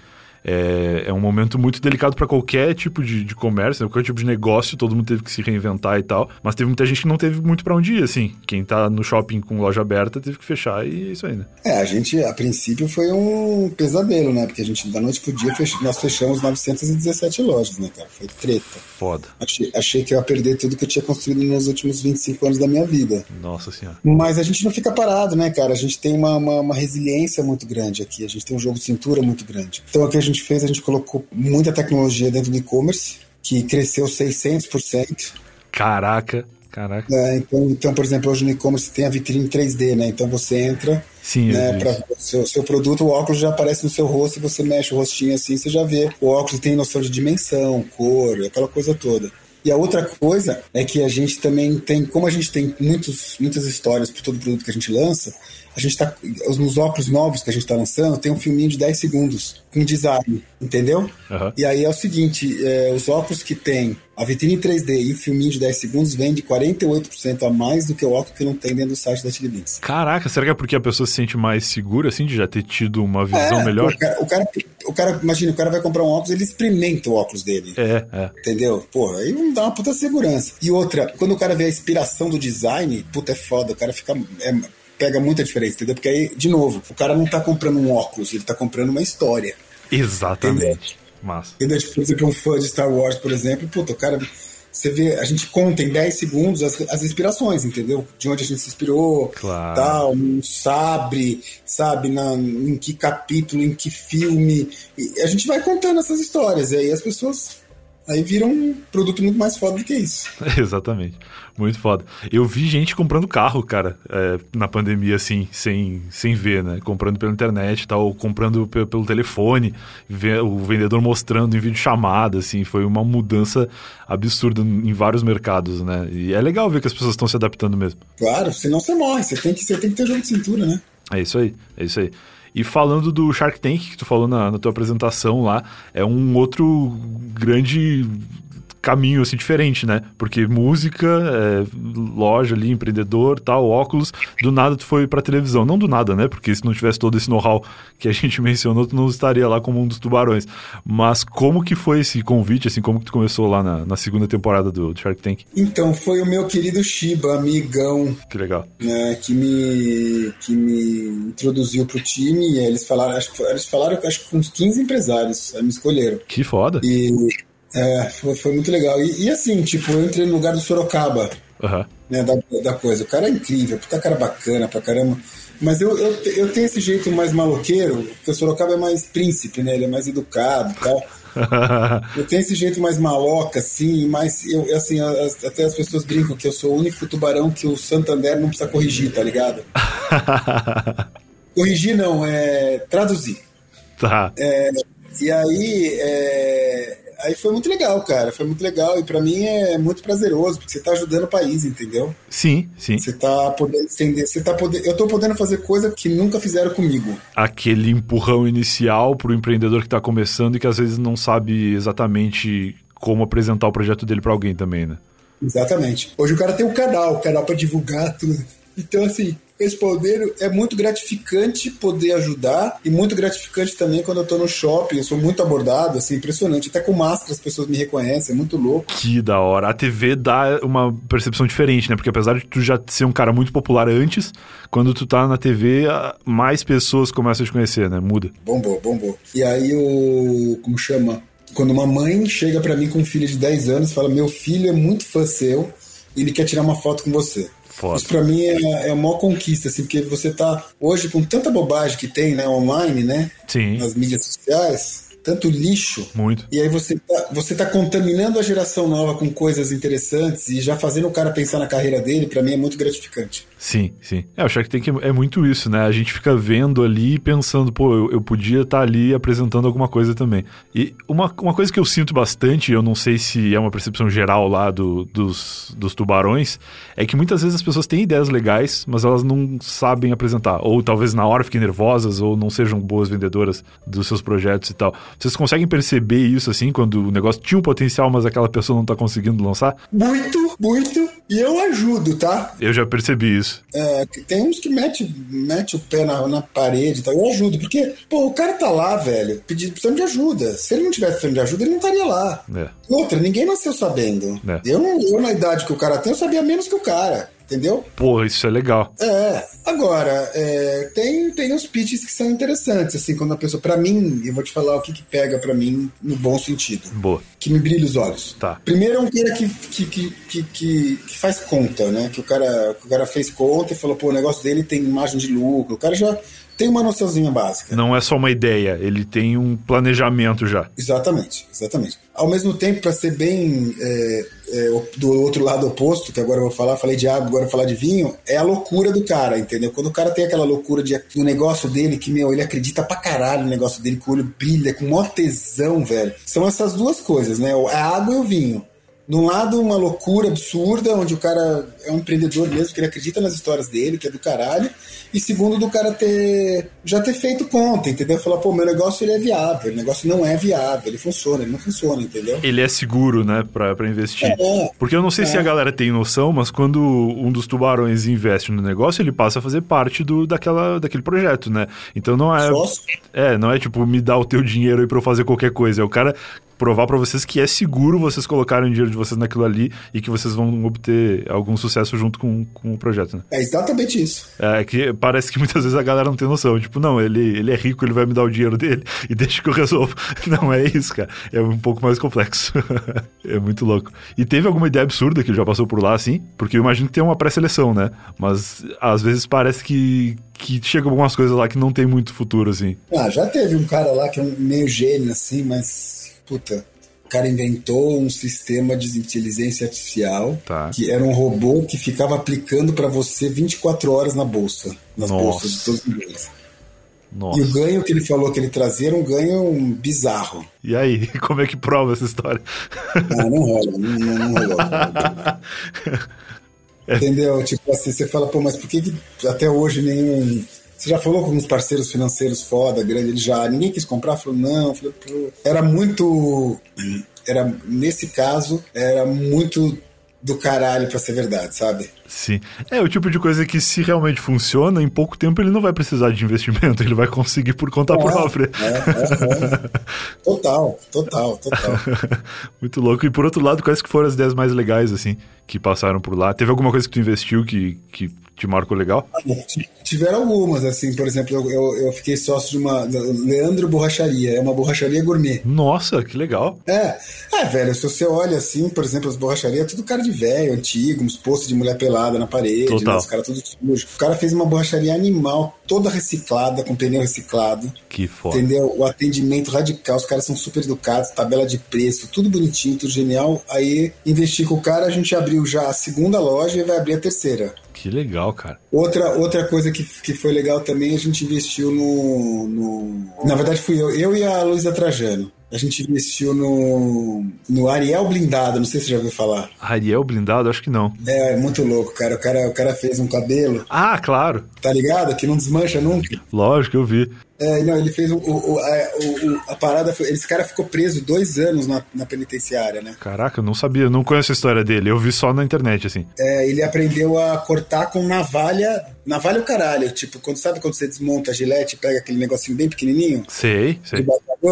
É, é um momento muito delicado para qualquer tipo de, de comércio, né? qualquer tipo de negócio, todo mundo teve que se reinventar e tal. Mas teve muita gente que não teve muito para onde ir, assim. Quem tá no shopping com loja aberta teve que fechar e é isso aí, né? É, a gente, a princípio, foi um pesadelo, né? Porque a gente, da noite pro dia, fech... nós fechamos 917 lojas, né, cara? Foi treta. Foda. Achei, achei que eu ia perder tudo que eu tinha construído nos últimos 25 anos da minha vida. Nossa senhora. Mas a gente não fica parado, né, cara? A gente tem uma, uma, uma resiliência muito grande aqui. A gente tem um jogo de cintura muito grande. Então, o que a gente fez, a gente colocou muita tecnologia dentro do e-commerce, que cresceu 600%. Caraca. Caraca. É, então, então, por exemplo, hoje no e-commerce tem a vitrine 3D, né? Então você entra, Sim, né, para seu, seu produto, o óculos já aparece no seu rosto e você mexe o rostinho assim, você já vê. O óculos tem noção de dimensão, cor, aquela coisa toda. E a outra coisa é que a gente também tem, como a gente tem muitos, muitas histórias por todo produto que a gente lança, a gente tá. Nos óculos novos que a gente está lançando, tem um filminho de 10 segundos com design, entendeu? Uhum. E aí é o seguinte: é, os óculos que tem a vitrine 3D e o filminho de 10 segundos vende 48% a mais do que o óculos que não tem dentro do site da Beans. Caraca, será que é porque a pessoa se sente mais segura, assim, de já ter tido uma visão É, melhor? O cara, o, cara, o cara, imagina, o cara vai comprar um óculos, ele experimenta o óculos dele. É, é. Entendeu? Porra, aí não dá uma puta segurança. E outra, quando o cara vê a inspiração do design, puta, é foda. O cara fica. é, pega muita diferença, entendeu? Porque aí, de novo, o cara não tá comprando um óculos, ele tá comprando uma história. Exatamente. Massa. Entendeu? Tipo, por exemplo, um fã de Star Wars, por exemplo, puta, o cara. Você vê, a gente conta em 10 segundos as, as inspirações, entendeu? De onde a gente se inspirou, Claro. tal, um sabre, sabe, na, em que capítulo, em que filme. E a gente vai contando essas histórias, e aí as pessoas aí viram um produto muito mais foda do que isso. (laughs) Exatamente. Muito foda. Eu vi gente comprando carro, cara, é, na pandemia, assim, sem, sem ver, né? Comprando pela internet e tal, ou comprando pe- pelo telefone, o vendedor mostrando em vídeo chamada, assim, foi uma mudança absurda em vários mercados, né? E é legal ver que as pessoas estão se adaptando mesmo. Claro, senão você morre, você tem que, você tem que ter jogo de cintura, né? É isso aí, é isso aí. E falando do Shark Tank, que tu falou na, na tua apresentação lá, é um outro grande caminho, assim, diferente, né? Porque música, é, loja ali, empreendedor, tal, óculos, do nada tu foi pra televisão. Não do nada, né? Porque se não tivesse todo esse know-how que a gente (laughs) mencionou, tu não estaria lá como um dos tubarões. Mas como que foi esse convite, assim, como que tu começou lá na, na segunda temporada do, Shark Tank? Então, foi o meu querido Shiba, amigão, Que legal. né, que me que me introduziu pro time, e eles falaram, acho que eles falaram que acho que com uns 15 empresários, aí me escolheram. Que foda. E é, foi, foi muito legal. E, e assim, tipo, eu entrei no lugar do Sorocaba, Aham. né, da, da coisa. O cara é incrível, puta cara bacana pra caramba. Mas eu, eu, eu tenho esse jeito mais maloqueiro, porque o Sorocaba é mais príncipe, né? Ele é mais educado e tal. (laughs) Eu tenho esse jeito mais maloca, assim, mas eu, assim, as- até as pessoas brincam que eu sou o único tubarão que o Santander não precisa corrigir, tá ligado? (laughs) Corrigir não, é traduzir. tá. E aí, é, aí foi muito legal, cara. Foi muito legal. E pra mim é muito prazeroso, porque você tá ajudando o país, entendeu? Sim, sim. Você tá podendo estender. Você tá podendo, eu tô podendo fazer coisa que nunca fizeram comigo. aquele empurrão inicial para o empreendedor que está começando e que às vezes não sabe exatamente como apresentar o projeto dele para alguém também, né? Exatamente. Hoje o cara tem um canal, um canal pra divulgar tudo. Então, assim, respondendo, é muito gratificante poder ajudar e muito gratificante também quando eu tô no shopping. Eu sou muito abordado, assim, impressionante. Até com máscara as pessoas me reconhecem, é muito louco. Que da hora. A TV dá uma percepção diferente, né? Porque apesar de tu já ser um cara muito popular antes, quando tu tá na TV, mais pessoas começam a te conhecer, né? Muda. Bombou, bombou. E aí o. Como chama? Quando uma mãe chega pra mim com um filho de 10 anos e fala: Meu filho é muito fã seu ele quer tirar uma foto com você. Foda. Isso pra mim é, é uma conquista, assim, porque você tá hoje com tanta bobagem que tem, né, online, né? Sim. Nas mídias sociais, tanto lixo. Muito. E aí você tá, você tá contaminando a geração nova com coisas interessantes e já fazendo o cara pensar na carreira dele, pra mim é muito gratificante. Sim, sim. É, o Shark Tank é muito isso, né? A gente fica vendo ali e pensando, pô, eu, eu podia estar ali apresentando alguma coisa também. E uma, uma coisa que eu sinto bastante, eu não sei se é uma percepção geral lá do, dos, dos tubarões, é que muitas vezes as pessoas têm ideias legais, mas elas não sabem apresentar. Ou talvez na hora fiquem nervosas, ou não sejam boas vendedoras dos seus projetos e tal. Vocês conseguem perceber isso, assim, quando o negócio tinha um potencial, mas aquela pessoa não tá conseguindo lançar? Muito, muito, E eu ajudo, tá? Eu já percebi isso. É, tem uns que mete, mete o pé na, na parede e tal. Eu ajudo, porque, pô, o cara tá lá, velho, pedindo precisando de ajuda. Se ele não tivesse precisando de ajuda, ele não estaria lá. É. Outra, ninguém nasceu sabendo. É. Eu, eu, na idade que o cara tem, eu sabia menos que o cara. Entendeu? Pô, isso é legal. É, agora, é, tem, tem uns pitches que são interessantes, assim, quando a pessoa. Pra mim, eu vou te falar o que, que pega pra mim no bom sentido. Boa. Que me brilha os olhos. Tá. Primeiro é um cara que, que, que, que, que- que faz conta, né? Que o, cara, que o cara fez conta e falou, pô, o negócio dele tem imagem de lucro. O cara já tem uma noçãozinha básica. Não é só uma ideia, ele tem um planejamento já. Exatamente, exatamente. Ao mesmo tempo, para ser bem é, é, do outro lado oposto, que agora eu vou falar, falei de água, agora eu vou falar de vinho, é a loucura do cara, entendeu? Quando o cara tem aquela loucura de, do negócio dele, que, meu, ele acredita pra caralho no negócio dele, que o olho brilha, com maior tesão, velho. São essas duas coisas, né? A água e o vinho. De um lado, uma loucura absurda, onde o cara é um empreendedor mesmo, que ele acredita nas histórias dele, que é do caralho. E segundo, do cara ter já ter feito conta, entendeu? Falar, pô, meu negócio ele é viável, o negócio não é viável, ele funciona, ele não funciona, entendeu? Ele é seguro, né, pra, pra investir. É. Porque eu não sei se É. a galera tem noção, mas quando um dos tubarões investe no negócio, ele passa a fazer parte do, daquela, daquele projeto, né? Então não é. Sócio. É, não é tipo, me dá o teu dinheiro aí pra eu fazer qualquer coisa. É o cara provar pra vocês que é seguro vocês colocarem o dinheiro de vocês naquilo ali e que vocês vão obter algum sucesso junto com, com o projeto, né? É exatamente isso. É que parece que muitas vezes a galera não tem noção. Tipo, não, ele, ele é rico, ele vai me dar o dinheiro dele (laughs) e deixa que eu resolvo. (laughs) Não é isso, cara. É um pouco mais complexo. (laughs) é muito louco. E teve alguma ideia absurda que ele já passou por lá, assim? Porque eu imagino que tem uma pré-seleção, né? Mas às vezes parece que, que chegam algumas coisas lá que não tem muito futuro, assim. Ah, já teve um cara lá que é um meio gênio, assim, mas. Puta. O cara inventou um sistema de inteligência artificial Tá. que era um robô que ficava aplicando pra você 24 horas na bolsa. Nas Nossa. bolsas de todos os níveis. Nossa. E o ganho que ele falou que ele trazia era um ganho bizarro. E aí, (laughs) como é que prova essa história? Ah, não rola, não, não, não rola. (laughs) Entendeu? Tipo assim, você fala, pô, mas por que, que até hoje nenhum. Você já falou com uns parceiros financeiros foda, grande, ele já. Ninguém quis comprar? Falou, não. Pô. Era muito. Era, nesse caso, era muito do caralho pra ser verdade, sabe? Sim. É o tipo de coisa que, se realmente funciona, em pouco tempo ele não vai precisar de investimento, (laughs) ele vai conseguir por conta própria. É, é, é. Total, total, total. (laughs) Muito louco. E por outro lado, quais que foram as ideias mais legais, assim, que passaram por lá? Teve alguma coisa que tu investiu que, que te marcou legal? Tiveram algumas, assim, por exemplo, eu, eu, eu fiquei sócio de uma. Leandro Borracharia, é uma borracharia gourmet. Nossa, que legal. É, é, velho, se você olha assim, por exemplo, as borracharias, tudo cara de velho, antigo, uns postos de mulher pelada na parede, Total. né, os caras tudo sujo. O cara fez uma borracharia animal, toda reciclada, com pneu reciclado. Que foda. Entendeu? O atendimento radical, os caras são super educados, tabela de preço, tudo bonitinho, tudo genial. Aí investi com o cara, a gente abriu já a segunda loja e vai abrir a terceira. Que legal, cara. Outra, outra coisa que, que foi legal também, a gente investiu no, no. Na verdade, fui eu, eu e a Luísa Trajano. A gente investiu no, no Ariel Blindado, não sei se você já ouviu falar. Ariel blindado? Acho que não. É, muito louco, cara. O cara, o cara fez um cabelo, Ah, claro. tá ligado? Que não desmancha nunca. Lógico, eu vi. É, não, ele fez o, o, a, o- a parada. Foi, esse cara ficou preso dois anos na, na penitenciária, né? Caraca, eu não sabia, eu não conheço a história dele. Eu vi só na internet, assim. É, ele aprendeu a cortar com navalha. Navalha o caralho. Tipo, quando, sabe quando você desmonta a gilete e pega aquele negocinho bem pequenininho? Sei, de sei.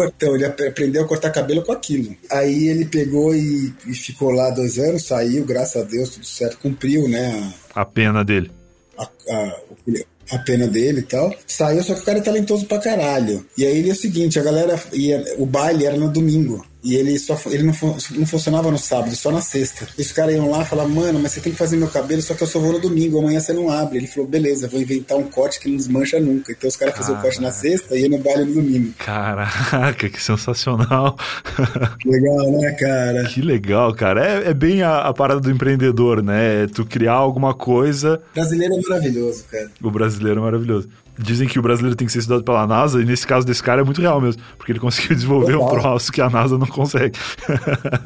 então ele ap- aprendeu a cortar cabelo com aquilo. Aí ele pegou e, e ficou lá dois anos, saiu, graças a Deus, tudo certo, cumpriu, né, A pena dele. a, a, o- a pena dele e tal. Saiu, só que o cara é talentoso pra caralho. E aí ele é o seguinte, a galera ia, o baile era no domingo. E ele só ele não, não funcionava no sábado, só na sexta. E os caras iam lá e falavam, mano, mas você tem que fazer meu cabelo, só que eu só vou no domingo, amanhã você não abre. Ele falou, beleza, vou inventar um corte que não desmancha nunca. Então os caras faziam o corte na sexta e ia no baile no domingo. Caraca, que sensacional. (laughs) Legal, né, cara? que legal, cara. É, é bem a, a parada do empreendedor, né? É tu criar alguma coisa. Brasileiro é maravilhoso, cara. O brasileiro é maravilhoso. Dizem que o brasileiro tem que ser estudado pela NASA, e nesse caso desse cara é muito real mesmo, porque ele conseguiu desenvolver um Total. troço que a NASA não consegue.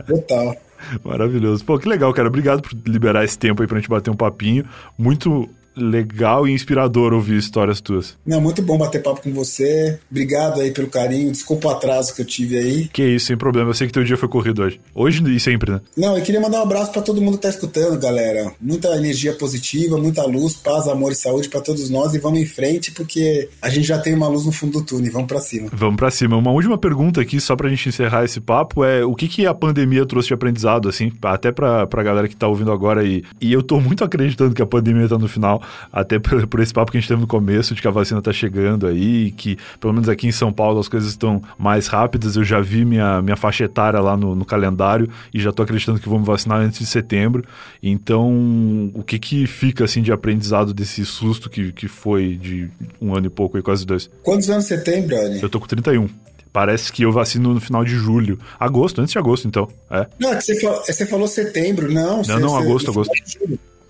Total. (laughs) Maravilhoso. Pô, que legal, cara. Obrigado por liberar esse tempo aí pra gente bater um papinho. Muito legal e inspirador ouvir histórias tuas. Não, muito bom bater papo com você. Obrigado aí pelo carinho. Desculpa o atraso que eu tive aí. Que isso, sem problema. Eu sei que teu dia foi corrido hoje. Hoje e sempre, né? Não, eu queria mandar um abraço para todo mundo que tá escutando, galera. Muita energia positiva, muita luz, paz, amor e saúde para todos nós e vamos em frente porque a gente já tem uma luz no fundo do túnel. Vamos para cima. Vamos para cima. Uma última pergunta aqui, só pra gente encerrar esse papo, é o que, que a pandemia trouxe de aprendizado, assim, até pra, pra galera que tá ouvindo agora e, e eu tô muito acreditando que a pandemia tá no final, até por, por esse papo que a gente teve no começo, de que a vacina tá chegando aí, que pelo menos aqui em São Paulo as coisas estão mais rápidas. Eu já vi minha, minha faixa etária lá no, no calendário e já tô acreditando que vou me vacinar antes de setembro. Então, o que que fica, assim, de aprendizado desse susto que, que foi de um ano e pouco, aí, quase dois? Quantos anos você tem, brother? Eu tô com 31. Parece que eu vacino no final de julho. Agosto, antes de agosto, então. É. Não, é que você falou, você falou setembro, não. Não, você, não, agosto, agosto.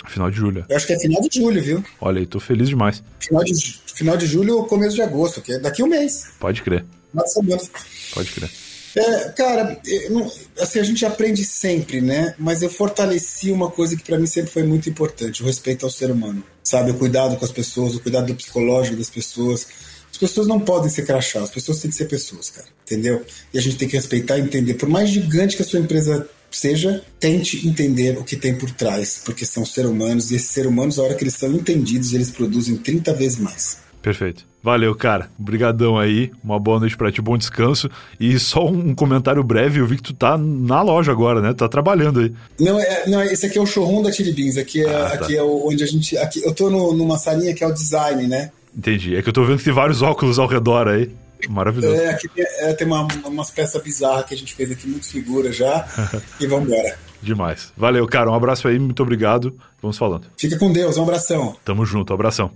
Final de julho. Eu acho que é final de julho, viu? Olha aí, tô feliz demais. Final de, final de julho ou começo de agosto, que é daqui um mês. Pode crer. Semana. Pode crer. É, cara, não, assim, a gente aprende sempre, né? Mas eu fortaleci uma coisa que para mim sempre foi muito importante: o respeito ao ser humano. Sabe? O cuidado com as pessoas, o cuidado do psicológico das pessoas. As pessoas não podem ser crachá, as pessoas têm que ser pessoas, cara. Entendeu? E a gente tem que respeitar e entender. Por mais gigante que a sua empresa seja, tente entender o que tem por trás, porque são seres humanos e esses seres humanos, a hora que eles são entendidos, eles produzem 30 vezes mais. Perfeito. Valeu, cara. Obrigadão aí. Uma boa noite pra ti, bom descanso. E só um comentário breve, eu vi que tu tá na loja agora, né? Tá trabalhando aí. Não, é, não esse aqui é o showroom da Chili Beans. Aqui é, ah, tá. aqui é onde a gente... Aqui, eu tô no, numa salinha que é o design, né? Entendi. É que eu tô vendo que tem vários óculos ao redor aí. Maravilhoso. É, aqui tem, é, tem uma, umas peças bizarras que a gente fez aqui, muito figura já. (laughs) e vamos embora. Demais. Valeu, cara. Um abraço aí, muito obrigado. Vamos falando. Fica com Deus, um abração. Tamo junto, um abração.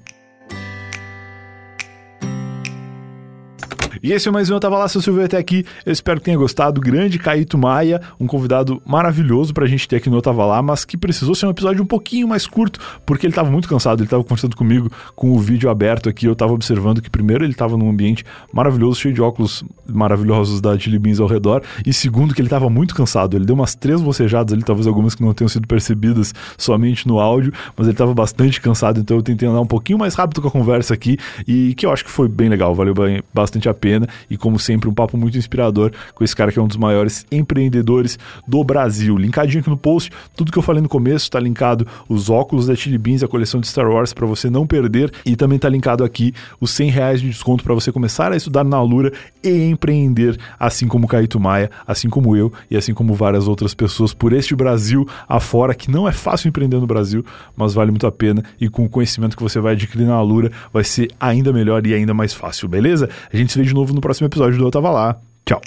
E esse é mais um Eu Tava Lá, seu Silvio até aqui. Eu espero que tenha gostado. Grande Caíto Maia, um convidado maravilhoso pra gente ter aqui no Eu Tava Lá, mas que precisou ser um episódio um pouquinho mais curto, porque ele tava muito cansado. Ele tava conversando comigo com o vídeo aberto aqui. Eu tava observando que, primeiro, ele tava num ambiente maravilhoso, cheio de óculos maravilhosos da Chili Beans ao redor. E segundo, que ele tava muito cansado. Ele deu umas três bocejadas ali, talvez algumas que não tenham sido percebidas somente no áudio, mas ele tava bastante cansado. Então eu tentei andar um pouquinho mais rápido com a conversa aqui e que eu acho que foi bem legal. Valeu bastante a pena e como sempre um papo muito inspirador com esse cara que é um dos maiores empreendedores do Brasil. Linkadinho aqui no post, tudo que eu falei no começo está linkado os óculos da Chili Beans, a coleção de Star Wars para você não perder e também está linkado aqui os 100 reais de desconto para você começar a estudar na Alura e empreender, assim como Caíto Maia, assim como eu e assim como várias outras pessoas por este Brasil afora, que não é fácil empreender no Brasil, mas vale muito a pena e com o conhecimento que você vai adquirir na Alura vai ser ainda melhor e ainda mais fácil, beleza? A gente se vê de novo no próximo episódio do Eu Tava Lá. Tchau.